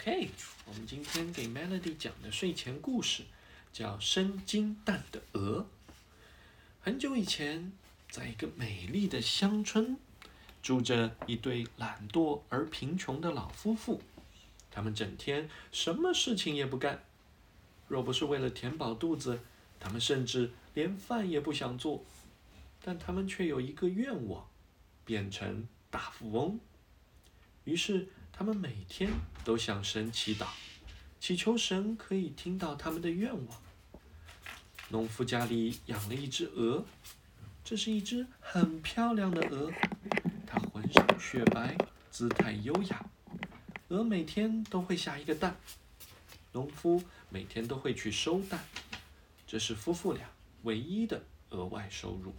OK，我们今天给 Melody 讲的睡前故事叫《生金蛋的鹅》。很久以前，在一个美丽的乡村，住着一对懒惰而贫穷的老夫妇。他们整天什么事情也不干，若不是为了填饱肚子，他们甚至连饭也不想做。但他们却有一个愿望，变成大富翁。于是。他们每天都向神祈祷，祈求神可以听到他们的愿望。农夫家里养了一只鹅，这是一只很漂亮的鹅，它浑身雪白，姿态优雅。鹅每天都会下一个蛋，农夫每天都会去收蛋，这是夫妇俩唯一的额外收入。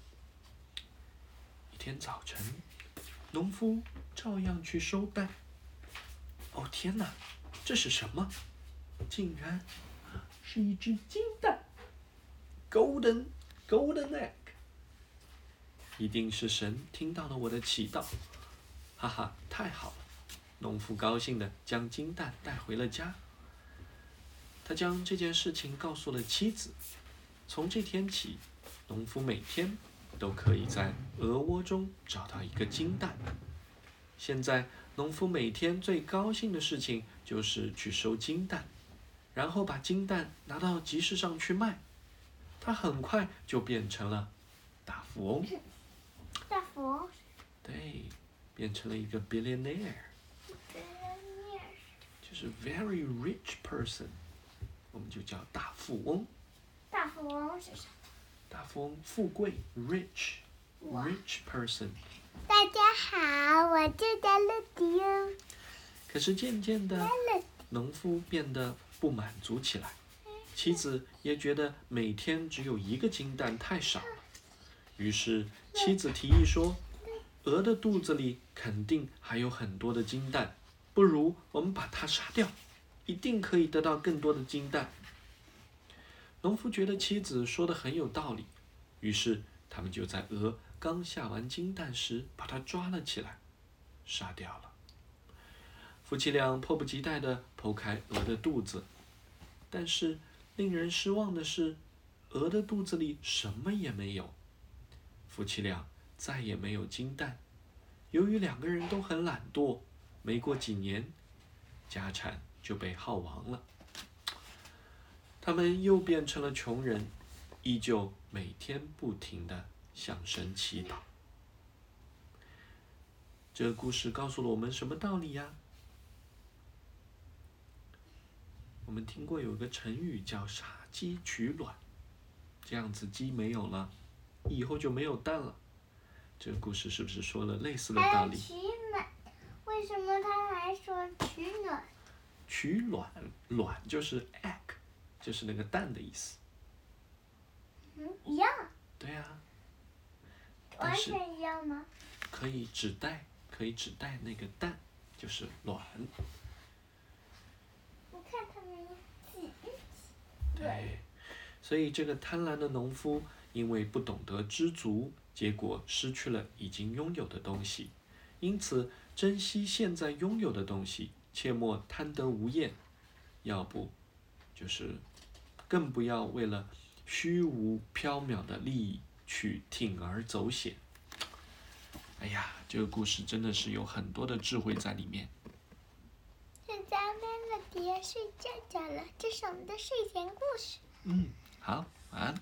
一天早晨，农夫照样去收蛋。哦天哪，这是什么？竟然是一只金蛋，golden golden egg。一定是神听到了我的祈祷，哈哈，太好了！农夫高兴的将金蛋带回了家。他将这件事情告诉了妻子。从这天起，农夫每天都可以在鹅窝中找到一个金蛋。现在。农夫每天最高兴的事情就是去收金蛋，然后把金蛋拿到集市上去卖。他很快就变成了大富翁。大富翁。对，变成了一个 billionaire。billionaire。就是 very rich person，我们就叫大富翁。大富翁是啥？大富翁，富贵，rich，rich person。大家好，我叫乐迪哦。可是渐渐的，农夫变得不满足起来，妻子也觉得每天只有一个金蛋太少了。于是妻子提议说：“鹅的肚子里肯定还有很多的金蛋，不如我们把它杀掉，一定可以得到更多的金蛋。”农夫觉得妻子说的很有道理，于是他们就在鹅。刚下完金蛋时，把它抓了起来，杀掉了。夫妻俩迫不及待地剖开鹅的肚子，但是令人失望的是，鹅的肚子里什么也没有。夫妻俩再也没有金蛋。由于两个人都很懒惰，没过几年，家产就被耗完了。他们又变成了穷人，依旧每天不停的。向神祈祷。这个故事告诉了我们什么道理呀？我们听过有个成语叫“杀鸡取卵”，这样子鸡没有了，以后就没有蛋了。这个故事是不是说了类似的道理？取卵，为什么他还说取卵？取卵，卵就是 egg，就是那个蛋的意思。嗯，一样。对呀。完全一样吗？可以只带，可以只带那个蛋，就是卵。我看他们挤对，所以这个贪婪的农夫，因为不懂得知足，结果失去了已经拥有的东西。因此，珍惜现在拥有的东西，切莫贪得无厌。要不，就是更不要为了虚无缥缈的利益。去铤而走险。哎呀，这个故事真的是有很多的智慧在里面。现在麦乐迪要睡觉觉了，这是我们的睡前故事。嗯，好，晚安。